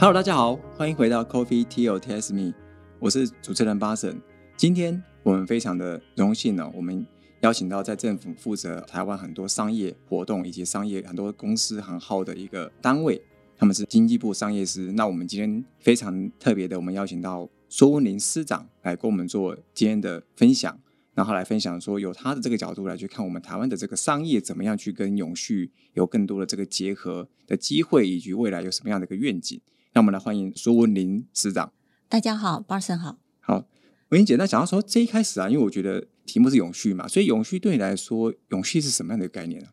Hello，大家好，欢迎回到 Coffee Tea or Taste Me，我是主持人巴神。今天我们非常的荣幸呢，我们邀请到在政府负责台湾很多商业活动以及商业很多公司行号的一个单位，他们是经济部商业司。那我们今天非常特别的，我们邀请到苏文林司长来跟我们做今天的分享。然后来分享说，由他的这个角度来去看我们台湾的这个商业怎么样去跟永续有更多的这个结合的机会，以及未来有什么样的一个愿景。让我们来欢迎苏文林司长。大家好，巴森好。好，文英姐，那讲到说这一开始啊，因为我觉得题目是永续嘛，所以永续对你来说，永续是什么样的概念呢？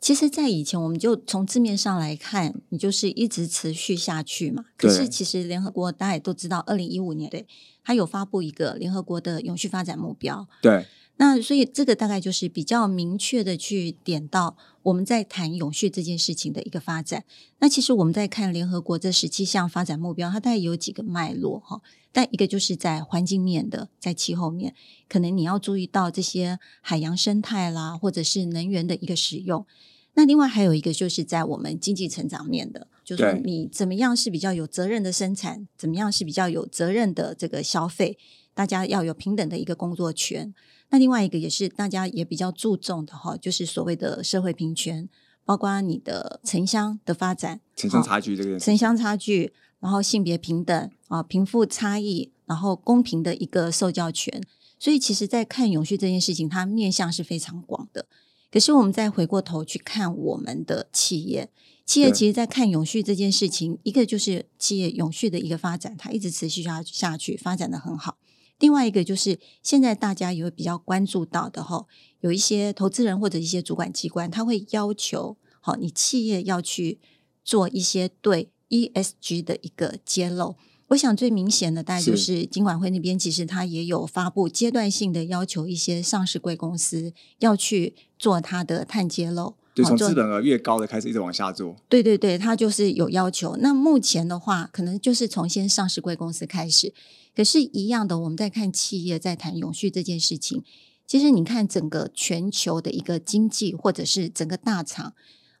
其实，在以前，我们就从字面上来看，你就是一直持续下去嘛。可是，其实联合国大家也都知道，二零一五年对，它有发布一个联合国的永续发展目标。对。那所以，这个大概就是比较明确的去点到我们在谈永续这件事情的一个发展。那其实我们在看联合国这十七项发展目标，它大概有几个脉络哈。但一个就是在环境面的，在气候面，可能你要注意到这些海洋生态啦，或者是能源的一个使用。那另外还有一个就是在我们经济成长面的，就是你怎么样是比较有责任的生产，怎么样是比较有责任的这个消费，大家要有平等的一个工作权。那另外一个也是大家也比较注重的哈，就是所谓的社会平权，包括你的城乡的发展，城乡差距这个城乡差距，然后性别平等啊，贫富差异，然后公平的一个受教权。所以其实，在看永续这件事情，它面向是非常广的。可是，我们再回过头去看我们的企业，企业其实，在看永续这件事情，一个就是企业永续的一个发展，它一直持续下下去，发展的很好。另外一个就是现在大家也会比较关注到的哈，有一些投资人或者一些主管机关，他会要求，好，你企业要去做一些对 ESG 的一个揭露。我想最明显的，大概就是金管会那边，其实它也有发布阶段性的要求，一些上市贵公司要去做它的碳揭露。就从资本额越高的开始，一直往下做。对对对，它就是有要求。那目前的话，可能就是从先上市贵公司开始。可是，一样的，我们在看企业在谈永续这件事情，其实你看整个全球的一个经济，或者是整个大厂。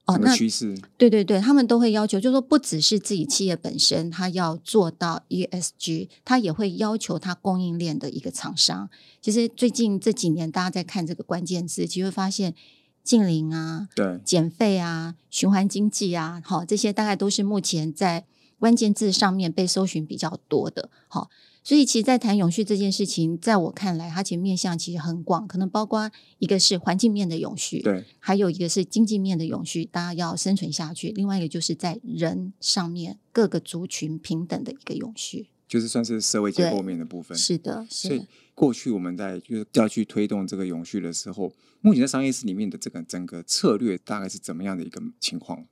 哦，那趋势对对对，他们都会要求，就是说不只是自己企业本身，他要做到 ESG，他也会要求他供应链的一个厂商。其实最近这几年，大家在看这个关键字，其实会发现近邻啊、对。减费啊、循环经济啊，好，这些大概都是目前在关键字上面被搜寻比较多的，好。所以，其实，在谈永续这件事情，在我看来，它其实面向其实很广，可能包括一个是环境面的永续，对，还有一个是经济面的永续，大家要生存下去；，另外一个就是在人上面各个族群平等的一个永续，就是算是社会结构面的部分。是的，所以过去我们在就是要去推动这个永续的时候，目前在商业市里面的这个整个策略大概是怎么样的一个情况？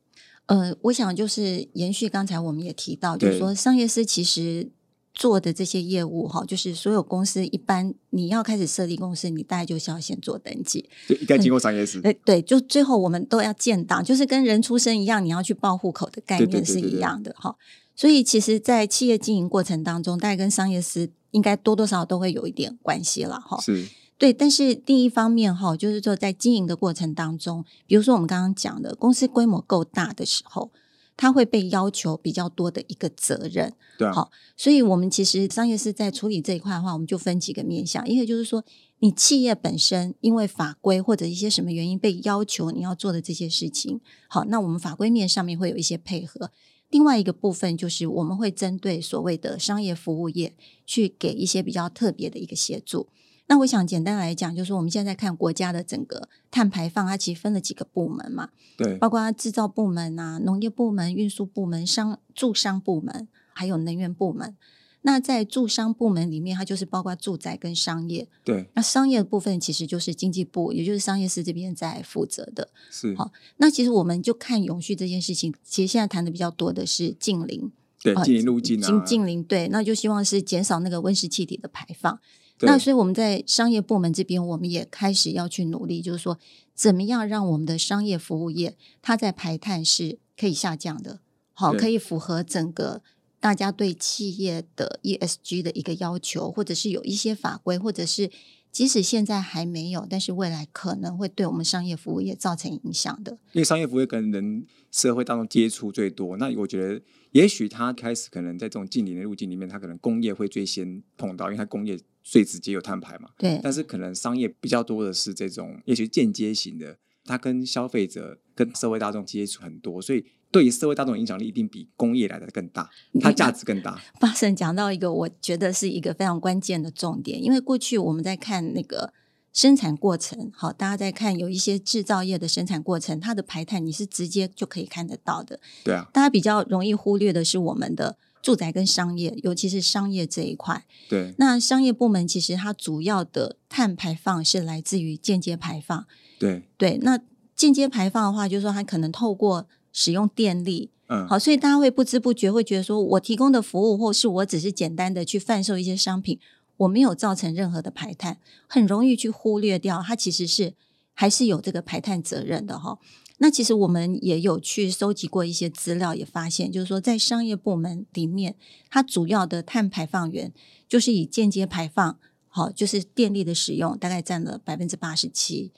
呃，我想就是延续刚才我们也提到，就是说商业司其实。做的这些业务哈，就是所有公司一般你要开始设立公司，你大概就是要先做登记，对，应该经过商业司。哎，对，就最后我们都要建档，就是跟人出生一样，你要去报户口的概念是一样的哈。所以其实，在企业经营过程当中，大概跟商业师应该多多少少都会有一点关系了哈。是，对。但是第一方面哈，就是说在经营的过程当中，比如说我们刚刚讲的，公司规模够大的时候。他会被要求比较多的一个责任，对，好，所以我们其实商业是在处理这一块的话，我们就分几个面向，一个就是说，你企业本身因为法规或者一些什么原因被要求你要做的这些事情，好，那我们法规面上面会有一些配合。另外一个部分就是我们会针对所谓的商业服务业去给一些比较特别的一个协助。那我想简单来讲，就是我们现在看国家的整个碳排放，它其实分了几个部门嘛，对，包括制造部门啊、农业部门、运输部门、商住商部门，还有能源部门。那在住商部门里面，它就是包括住宅跟商业。对，那商业的部分其实就是经济部，也就是商业司这边在负责的。是，好，那其实我们就看永续这件事情，其实现在谈的比较多的是近邻，对，近邻路径啊，近邻，对，那就希望是减少那个温室气体的排放。那所以我们在商业部门这边，我们也开始要去努力，就是说怎么样让我们的商业服务业它在排碳是可以下降的，好，可以符合整个大家对企业的 ESG 的一个要求，或者是有一些法规，或者是即使现在还没有，但是未来可能会对我们商业服务业造成影响的。因为商业服务业跟人社会当中接触最多，那我觉得也许他开始可能在这种近邻的路径里面，他可能工业会最先碰到，因为他工业最直接有碳排嘛。对，但是可能商业比较多的是这种，也许间接型的，它跟消费者、跟社会大众接触很多，所以对于社会大众影响力一定比工业来的更大，它价值更大。巴神讲到一个，我觉得是一个非常关键的重点，因为过去我们在看那个生产过程，好，大家在看有一些制造业的生产过程，它的排碳你是直接就可以看得到的。对啊，大家比较容易忽略的是我们的住宅跟商业，尤其是商业这一块。对那商业部门其实它主要的碳排放是来自于间接排放。对，对，那间接排放的话，就是说它可能透过使用电力，嗯，好，所以大家会不知不觉会觉得说，我提供的服务，或是我只是简单的去贩售一些商品，我没有造成任何的排碳，很容易去忽略掉它其实是还是有这个排碳责任的哈。那其实我们也有去收集过一些资料，也发现就是说，在商业部门里面，它主要的碳排放源就是以间接排放，好，就是电力的使用，大概占了百分之八十七。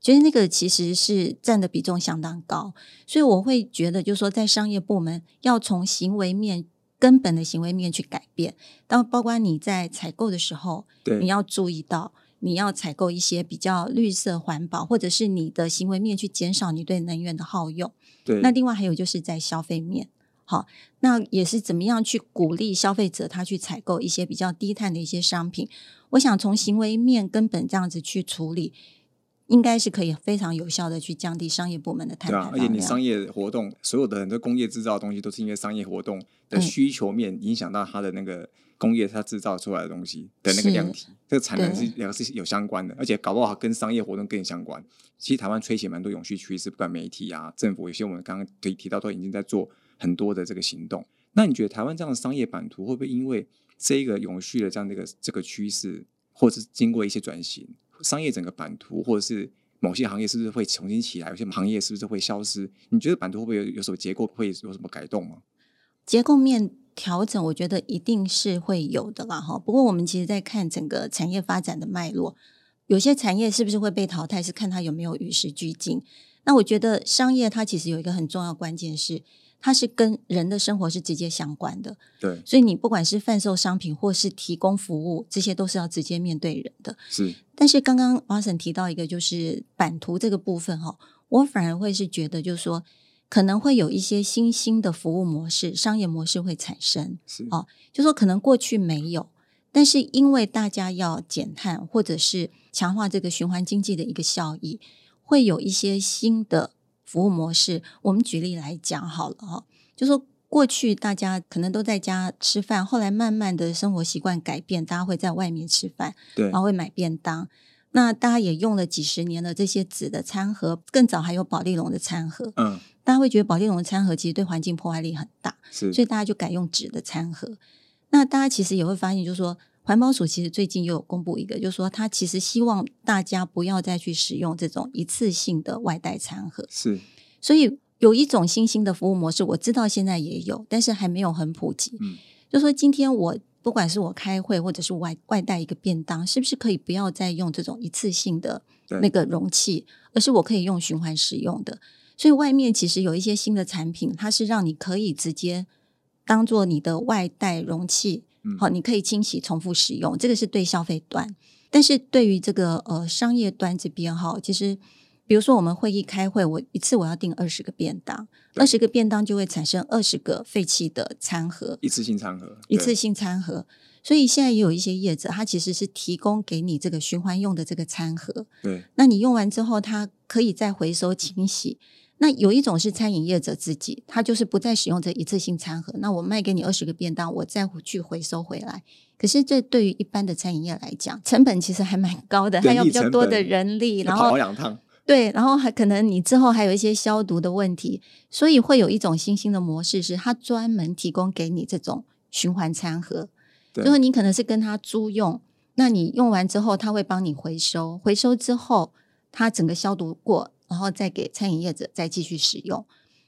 觉得那个其实是占的比重相当高，所以我会觉得，就是说，在商业部门要从行为面根本的行为面去改变，当包括你在采购的时候，对，你要注意到，你要采购一些比较绿色环保，或者是你的行为面去减少你对能源的耗用。对，那另外还有就是在消费面，好，那也是怎么样去鼓励消费者他去采购一些比较低碳的一些商品。我想从行为面根本这样子去处理。应该是可以非常有效的去降低商业部门的碳对啊，而且你商业活动，所有的很多工业制造的东西，都是因为商业活动的嗯需求面影响到它的那个工业它制造出来的东西的那个量体，这个产能是对两个是有相关的，而且搞不好跟商业活动更相关。其实台湾吹起蛮多永续趋势，不管媒体啊、政府，有些我们刚刚提提到都已经在做很多的这个行动。那你觉得台湾这样的商业版图会不会因为这一个永续的这样的一个这个趋势，或者是经过一些转型，商业整个版图，或者是某些行业是不是会重新起来？有些行业是不是会消失？你觉得版图会不会有有什么结构会有什么改动吗？结构面调整，我觉得一定是会有的啦哈。不过我们其实在看整个产业发展的脉络，有些产业是不是会被淘汰，是看它有没有与时俱进。那我觉得商业它其实有一个很重要关键是，它是跟人的生活是直接相关的。对，所以你不管是贩售商品或是提供服务，这些都是要直接面对人的。是但是刚刚瓦森提到一个就是版图这个部分哈，我反而会是觉得就是说可能会有一些新兴的服务模式、商业模式会产生，是哦就说可能过去没有，但是因为大家要减碳或者是强化这个循环经济的一个效益，会有一些新的服务模式。我们举例来讲好了哈，就说。过去大家可能都在家吃饭，后来慢慢的生活习惯改变，大家会在外面吃饭。对然后会买便当。那大家也用了几十年的这些纸的餐盒，更早还有保丽龙的餐盒。嗯大家会觉得保丽龙的餐盒其实对环境破坏力很大，是所以大家就改用纸的餐盒。那大家其实也会发现，就是说环保署其实最近又有公布一个，就是说它其实希望大家不要再去使用这种一次性的外带餐盒。是所以有一种新兴的服务模式，我知道现在也有，但是还没有很普及。嗯，就说今天我不管是我开会，或者是外外带一个便当，是不是可以不要再用这种一次性的那个容器，而是我可以用循环使用的？所以外面其实有一些新的产品，它是让你可以直接当做你的外带容器，嗯好，你可以清洗、重复使用，这个是对消费端。但是对于这个呃商业端这边哈，其实比如说我们会议开会，我一次我要订二十个便当，二十个便当就会产生二十个废弃的餐盒，一次性餐盒，一次性餐盒。所以现在也有一些业者，他其实是提供给你这个循环用的这个餐盒，对那你用完之后，它可以再回收清洗。那有一种是餐饮业者自己，他就是不再使用这一次性餐盒，那我卖给你二十个便当，我再去回收回来。可是这对于一般的餐饮业来讲，成本其实还蛮高的，还要比较多的人力，然后两趟，对，然后还可能你之后还有一些消毒的问题，所以会有一种新兴的模式，是它专门提供给你这种循环餐盒，对就是你可能是跟他租用，那你用完之后，他会帮你回收，回收之后它整个消毒过，然后再给餐饮业者再继续使用，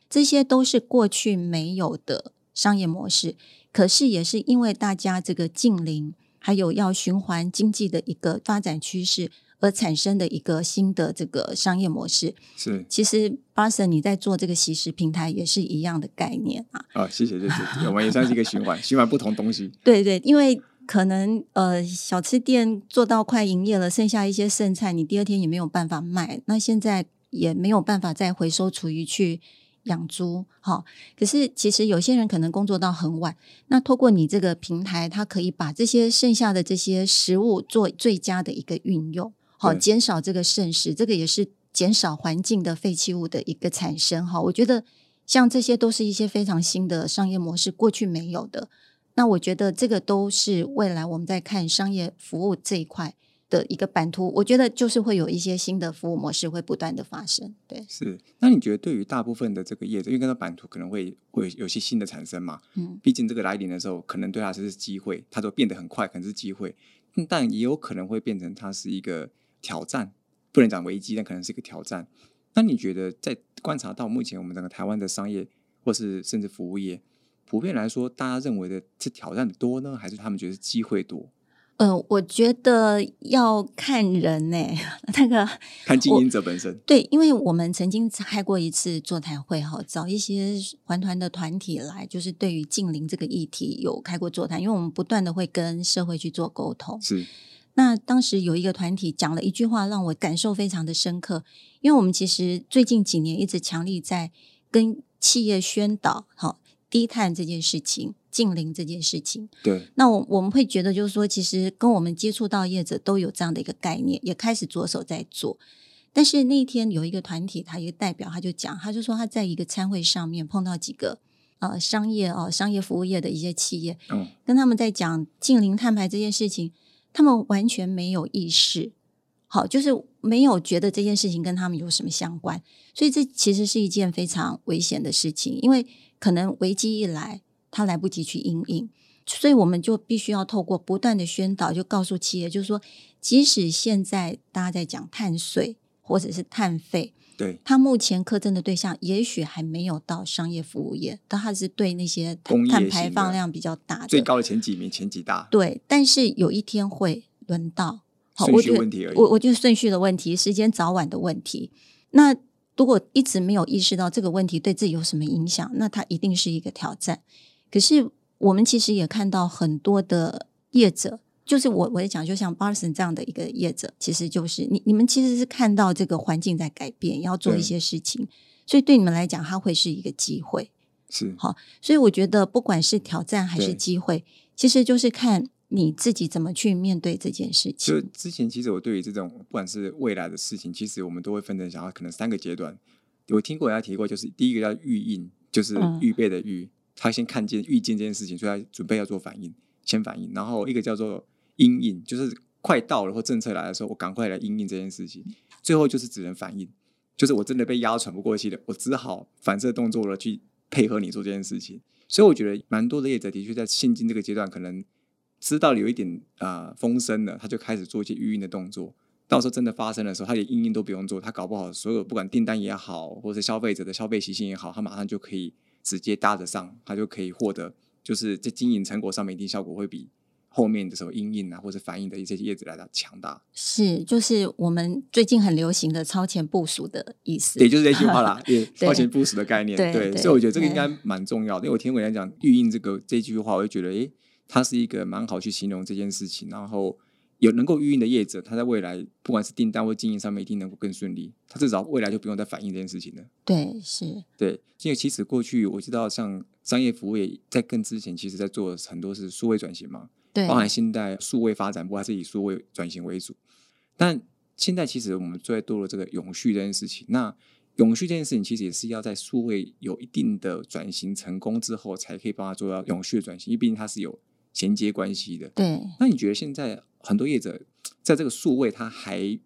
这些都是过去没有的商业模式，可是也是因为大家这个近邻。还有要循环经济的一个发展趋势而产生的一个新的这个商业模式。是其实 o n 你在做这个喜食平台也是一样的概念啊。啊，谢谢谢谢，我们也算是一个循环，循环不同东西。对对，因为可能呃小吃店做到快营业了，剩下一些剩菜，你第二天也没有办法卖，那现在也没有办法再回收厨余去养猪，好。可是其实有些人可能工作到很晚，那透过你这个平台，他可以把这些剩下的这些食物做最佳的一个运用，好，对减少这个剩食，这个也是减少环境的废弃物的一个产生，哈。我觉得像这些都是一些非常新的商业模式，过去没有的。那我觉得这个都是未来我们在看商业服务这一块的一个版图，我觉得就是会有一些新的服务模式会不断的发生。对，是，那你觉得对于大部分的这个业者，因为跟它版图可能会会有些新的产生嘛？嗯，毕竟这个来临的时候，可能对他是机会，它都变得很快，可能是机会，嗯但也有可能会变成它是一个挑战，不能讲危机，但可能是一个挑战。那你觉得在观察到目前我们整个台湾的商业，或是甚至服务业，普遍来说，大家认为的是挑战的多呢，还是他们觉得是机会多？呃，我觉得要看人呢、那个 看经营者本身，对，因为我们曾经开过一次座谈会哈，找一些环团的团体来，就是对于近邻这个议题有开过座谈，因为我们不断的会跟社会去做沟通。是。那当时有一个团体讲了一句话，让我感受非常的深刻，因为我们其实最近几年一直强力在跟企业宣导，好低碳这件事情、近邻这件事情。对，那我我们会觉得，就是说，其实跟我们接触到业者都有这样的一个概念，也开始着手在做。但是那一天有一个团体，他一个代表他就讲，他就说他在一个参会上面碰到几个呃商业哦、商业服务业的一些企业，嗯，跟他们在讲近零碳排这件事情，他们完全没有意识，好，就是没有觉得这件事情跟他们有什么相关，所以这其实是一件非常危险的事情，因为可能危机一来，他来不及去应应，所以我们就必须要透过不断的宣导，就告诉企业，就是说，即使现在大家在讲碳税或者是碳费，对，它目前课征的对象也许还没有到商业服务业，但它是对那些碳排放量比较大的最高的前几名，前几大，对，但是有一天会轮到，好，顺我觉得序问题而已。我我觉得顺序的问题，时间早晚的问题。那如果一直没有意识到这个问题对自己有什么影响，那它一定是一个挑战。可是我们其实也看到很多的业者，就是我我在讲，就像 Barson 这样的一个业者，其实就是你你们其实是看到这个环境在改变，要做一些事情，所以对你们来讲，它会是一个机会。是好所以我觉得，不管是挑战还是机会，其实就是看你自己怎么去面对这件事情就。之前其实我对于这种不管是未来的事情，其实我们都会分成想要可能三个阶段。我听过人家提过，就是第一个叫预应，就是嗯预备的预，他先看见预见这件事情，所以他准备要做反应，先反应。然后一个叫做阴影，就是快到了或政策来的时候，我赶快来阴应这件事情。最后就是只能反应，就是我真的被压喘不过气了，我只好反射动作了去配合你做这件事情。所以我觉得蛮多的业者的确在现今这个阶段，可能知道有一点啊、呃风声了，他就开始做一些预应的动作。到时候真的发生的时候，他连应应都不用做，他搞不好所有不管订单也好，或是消费者的消费习性也好，他马上就可以直接搭得上，它就可以获得，就是在经营成果上面一定效果会比后面的时候阴影啊或者反应的一些叶子来的强大。是，就是我们最近很流行的超前部署的意思。也就是这句话啦，也超前部署的概念。对对所以我觉得这个应对该蛮重要的。因为我听伟人家讲预印这个这句话，我就觉得，诶，它是一个蛮好去形容这件事情。然后有能够预应的业者，他在未来不管是订单或经营上面，一定能够更顺利。他至少未来就不用再反映这件事情了。对，是，对，因为其实过去我知道，像商业服务业在更之前，其实在做很多是数位转型嘛，对，包含现在数位发展部还是以数位转型为主。但现在其实我们最多了这个永续这件事情，那永续这件事情其实也是要在数位有一定的转型成功之后，才可以帮他做到永续的转型，因为毕竟它是有衔接关系的。对，那你觉得现在很多业者在这个数位，它还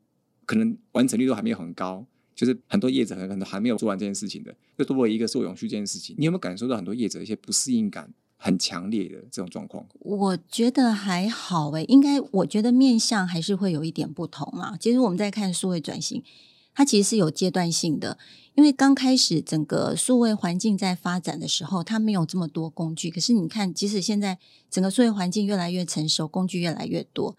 可能完成率都还没有很高，就是很多业者可能还没有做完这件事情的，又多了一个做永续这件事情，你有没有感受到很多业者一些不适应感很强烈的这种状况？我觉得还好诶，应该我觉得面向还是会有一点不同啊。其实我们在看数位转型，它其实是有阶段性的。因为刚开始整个数位环境在发展的时候，它没有这么多工具。可是你看，即使现在整个数位环境越来越成熟，工具越来越多，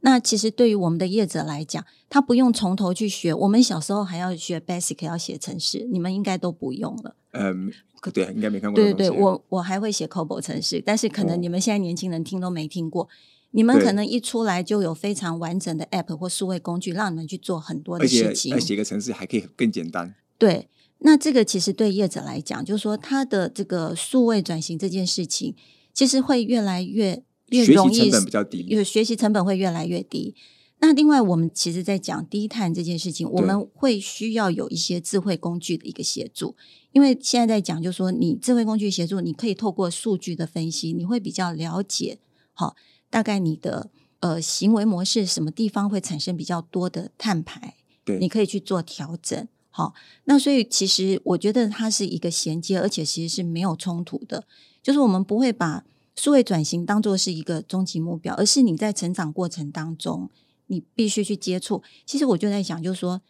那其实对于我们的业者来讲，他不用从头去学。我们小时候还要学 Basic，要写程式，你们应该都不用了。嗯，对，应该没看过。对对对，我我还会写 COBOL 程式，但是可能你们现在年轻人听都没听过。你们可能一出来就有非常完整的 App 或数位工具，让你们去做很多的事情。而且写个程式还可以更简单。对，那这个其实对业者来讲，就是说他的这个数位转型这件事情，其实会越来越越容易，成本比较低，有学习成本会越来越低。那另外，我们其实在讲低碳这件事情，我们会需要有一些智慧工具的一个协助，因为现在在讲，就是说你智慧工具协助，你可以透过数据的分析，你会比较了解，好，大概你的呃行为模式什么地方会产生比较多的碳排，对，你可以去做调整。好，那所以其实我觉得它是一个衔接，而且其实是没有冲突的。就是我们不会把数位转型当做是一个终极目标，而是你在成长过程当中，你必须去接触。其实我就在想，就是说，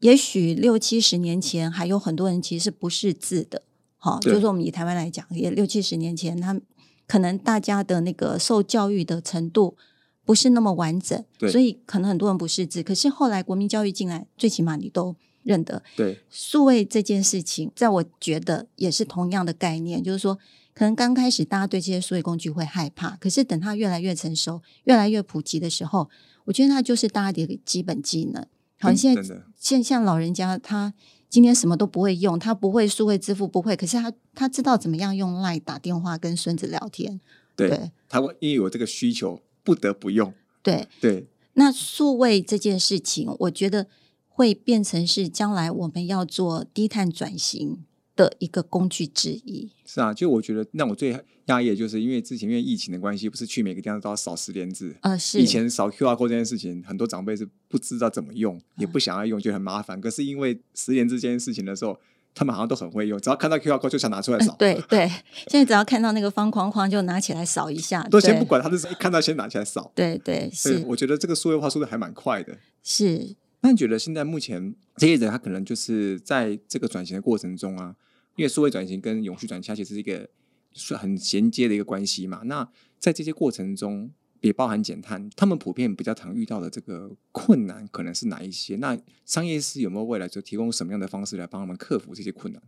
也许六七十年前还有很多人其实是不识字的。好，就是说我们以台湾来讲，也六七十年前，他可能大家的那个受教育的程度不是那么完整，所以可能很多人不识字。可是后来国民教育进来，最起码你都。认得对数位这件事情，在我觉得也是同样的概念，就是说，可能刚开始大家对这些数位工具会害怕，可是等它越来越成熟、越来越普及的时候，我觉得它就是大家的一个基本技能。好像现在现像老人家，他今天什么都不会用，他不会数位支付，不会，可是他他知道怎么样用 Line 打电话跟孙子聊天。对，他会因为有这个需求，不得不用。对对，那数位这件事情，我觉得。会变成是将来我们要做低碳转型的一个工具之一。是啊，就我觉得让我最压抑的就是因为之前因为疫情的关系，不是去每个地方都要扫十连字啊？是以前扫 QR code 这件事情，很多长辈是不知道怎么用，也不想要用，就很麻烦。可是因为十连字这件事情的时候，他们好像都很会用，只要看到 QR code 就想拿出来扫。对对，现在只要看到那个方框框就拿起来扫一下，都先不管，他是一看到先拿起来扫。对对，是。我觉得这个数位化速度还蛮快的。是。那你觉得现在目前这些人，他可能就是在这个转型的过程中啊，因为数位转型跟永续转型其实是一个是很衔接的一个关系嘛。那在这些过程中，也包含减碳，他们普遍比较常遇到的这个困难，可能是哪一些？那商业是有没有未来就提供什么样的方式来帮他们克服这些困难？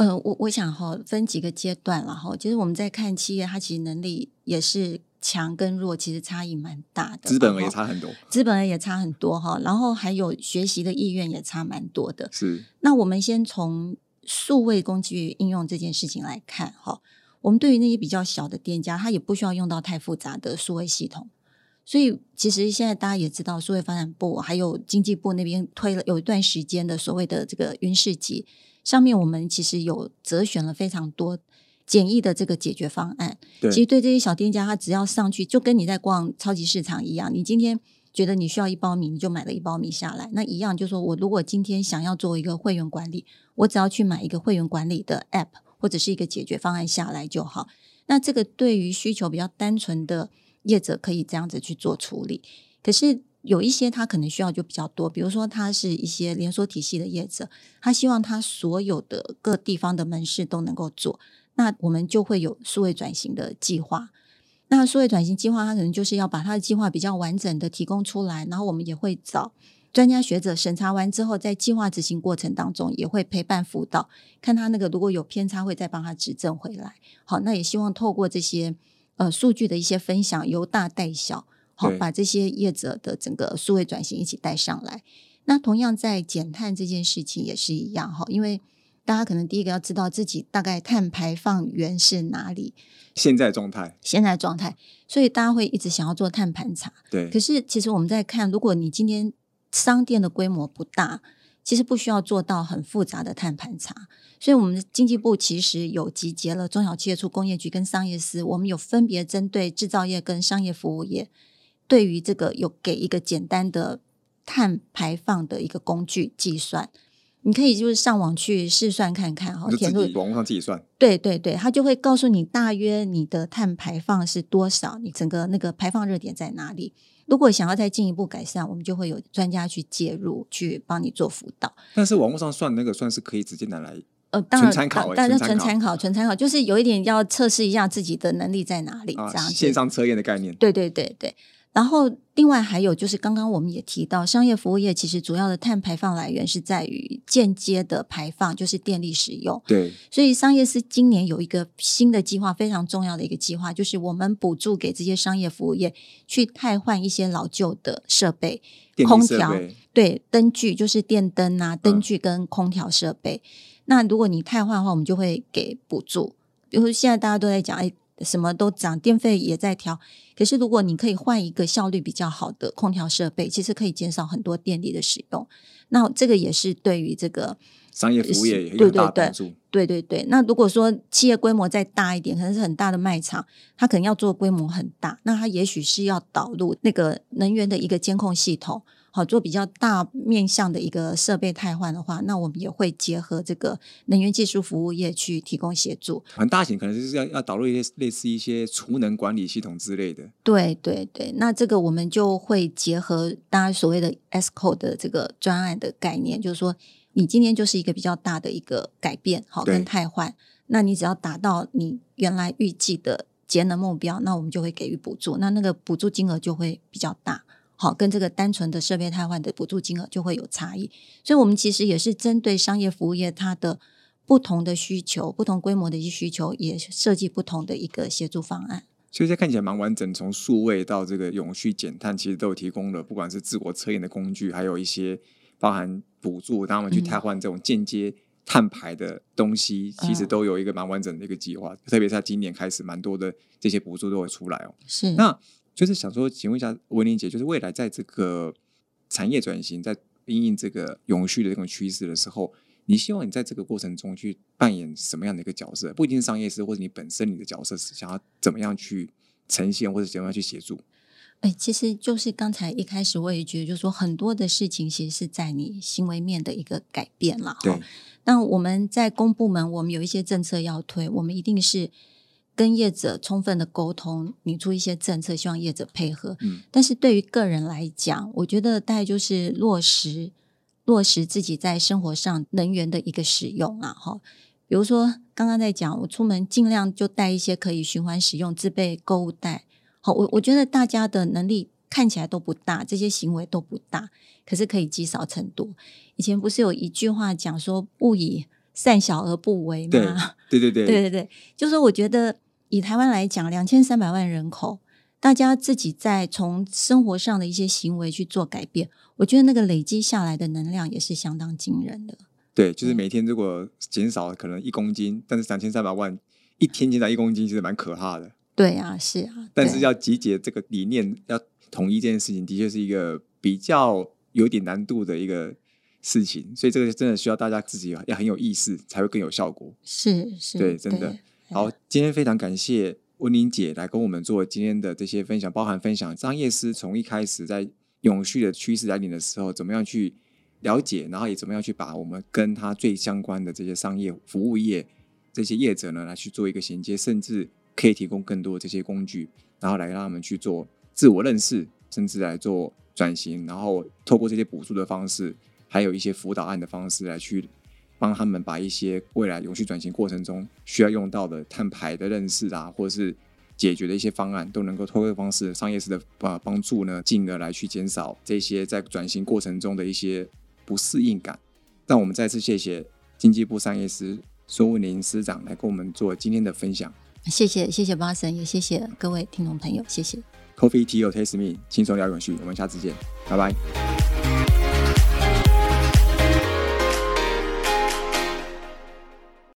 呃，我我想哈，分几个阶段了哈。其实我们在看企业，它其实能力也是。强跟弱其实差异蛮大的，资本额也差很多，资本额也差很多哈。然后还有学习的意愿也差蛮多的。是，那我们先从数位工具应用这件事情来看哈。我们对于那些比较小的店家，他也不需要用到太复杂的数位系统。所以其实现在大家也知道，数位发展部还有经济部那边推了有一段时间的所谓的这个云市集，上面我们其实有择选了非常多。简易的这个解决方案，其实对这些小店家，他只要上去，就跟你在逛超级市场一样。你今天觉得你需要一包米，你就买了一包米下来，那一样就是说我如果今天想要做一个会员管理，我只要去买一个会员管理的 App 或者是一个解决方案下来就好。那这个对于需求比较单纯的业者可以这样子去做处理。可是有一些他可能需要就比较多，比如说他是一些连锁体系的业者，他希望他所有的各地方的门市都能够做。那我们就会有数位转型的计划。那数位转型计划，它可能就是要把它的计划比较完整的提供出来，然后我们也会找专家学者审查完之后，在计划执行过程当中也会陪伴辅导，看他那个如果有偏差，会再帮他指正回来。好，那也希望透过这些呃数据的一些分享，由大带小，好把这些业者的整个数位转型一起带上来。那同样在减碳这件事情也是一样哈，因为。大家可能第一个要知道自己大概碳排放源是哪里，现在状态，现在状态，所以大家会一直想要做碳盘查。对，可是其实我们在看，如果你今天商店的规模不大，其实不需要做到很复杂的碳盘查。所以，我们经济部其实有集结了中小企业处、工业局跟商业司，我们有分别针对制造业跟商业服务业，对于这个有给一个简单的碳排放的一个工具计算。你可以就是上网去试算看看哈，填入网上自己算。对对对，他就会告诉你大约你的碳排放是多少，你整个那个排放热点在哪里。如果想要再进一步改善，我们就会有专家去介入，去帮你做辅导。但是网络上算那个算是可以直接拿来呃，当然，考欸当然纯参考纯参考，纯参考，就是有一点要测试一下自己的能力在哪里，啊这样。线上测验的概念。对对对对。然后，另外还有就是，刚刚我们也提到，商业服务业其实主要的碳排放来源是在于间接的排放，就是电力使用。对，所以，商业司今年有一个新的计划，非常重要的一个计划，就是我们补助给这些商业服务业去汰换一些老旧的设备，空调对灯具就是电灯啊，嗯灯具跟空调设备。那如果你汰换的话，我们就会给补助。比如说现在大家都在讲，哎，什么都涨，电费也在调。可是如果你可以换一个效率比较好的空调设备，其实可以减少很多电力的使用。那这个也是对于这个商业服务业也有帮助。对对对，那如果说企业规模再大一点，可能是很大的卖场，它可能要做规模很大，那它也许是要导入那个能源的一个监控系统，好做比较大面向的一个设备汰换的话，那我们也会结合这个能源技术服务业去提供协助。很大型可能就是要要导入一些类似一些储能管理系统之类的。对对对，那这个我们就会结合大家所谓的 ESCO 的这个专案的概念，就是说你今天就是一个比较大的一个改变，好跟汰换，那你只要达到你原来预计的节能目标，那我们就会给予补助，那那个补助金额就会比较大。好，跟这个单纯的设备瘫痪的补助金额就会有差异，所以我们其实也是针对商业服务业它的不同的需求、不同规模的一些需求，也设计不同的一个协助方案。所以这看起来蛮完整，从数位到这个永续减碳，其实都有提供了，不管是自我测验的工具，还有一些包含补助，让他们去嗯汰换这种间接碳排的东西，其实嗯都有一个蛮完整的一个计划。特别是在今年开始，蛮多的这些补助都会出来哦。是那就是想说，请问一下文玲姐，就是未来在这个产业转型，在应应这个永续的这种趋势的时候，你希望你在这个过程中去扮演什么样的一个角色？不一定是商业师，或者你本身你的角色是想要怎么样去呈现，或者怎么样去协助？哎，其实就是刚才一开始我也觉得，就是说很多的事情其实是在你行为面的一个改变了对。那我们在公部门，我们有一些政策要推，我们一定是跟业者充分的沟通，拟出一些政策，希望业者配合。嗯，但是对于个人来讲，我觉得大概就是落实落实自己在生活上能源的一个使用啊，哈。比如说刚刚在讲，我出门尽量就带一些可以循环使用、自备购物袋。好，我我觉得大家的能力看起来都不大，这些行为都不大，可是可以积少成多。以前不是有一句话讲说“勿以善小而不为”对吗？对对对对 对对，就是说我觉得以台湾来讲，两千三百万人口，大家自己在从生活上的一些行为去做改变，我觉得那个累积下来的能量也是相当惊人的。对，就是嗯每天如果减少可能一公斤，但是两千三百万一天减少一公斤，其实蛮可怕的。对啊，是啊，但是要集结这个理念，要统一这件事情，的确是一个比较有点难度的一个事情，所以这个真的需要大家自己要很有意识，才会更有效果。是是，对真的好，今天非常感谢温玲姐来跟我们做今天的这些分享，包含分享商业师从一开始在永续的趋势来临的时候，怎么样去了解，然后也怎么样去把我们跟他最相关的这些商业服务业这些业者呢来去做一个衔接，甚至可以提供更多的这些工具，然后来让他们去做自我认识，甚至来做转型，然后透过这些补助的方式，还有一些辅导案的方式来去帮他们把一些未来永续转型过程中需要用到的碳排的认识啊，或者是解决的一些方案，都能够透过方式商业式的呃帮助呢，进而来去减少这些在转型过程中的一些不适应感。让我们再次谢谢经济部商业司孙文林司长来跟我们做今天的分享。谢谢谢谢巴神，也谢谢各位听众朋友，谢谢。Coffee Tea or Taste Me，轻松聊永续，我们下次见，拜拜。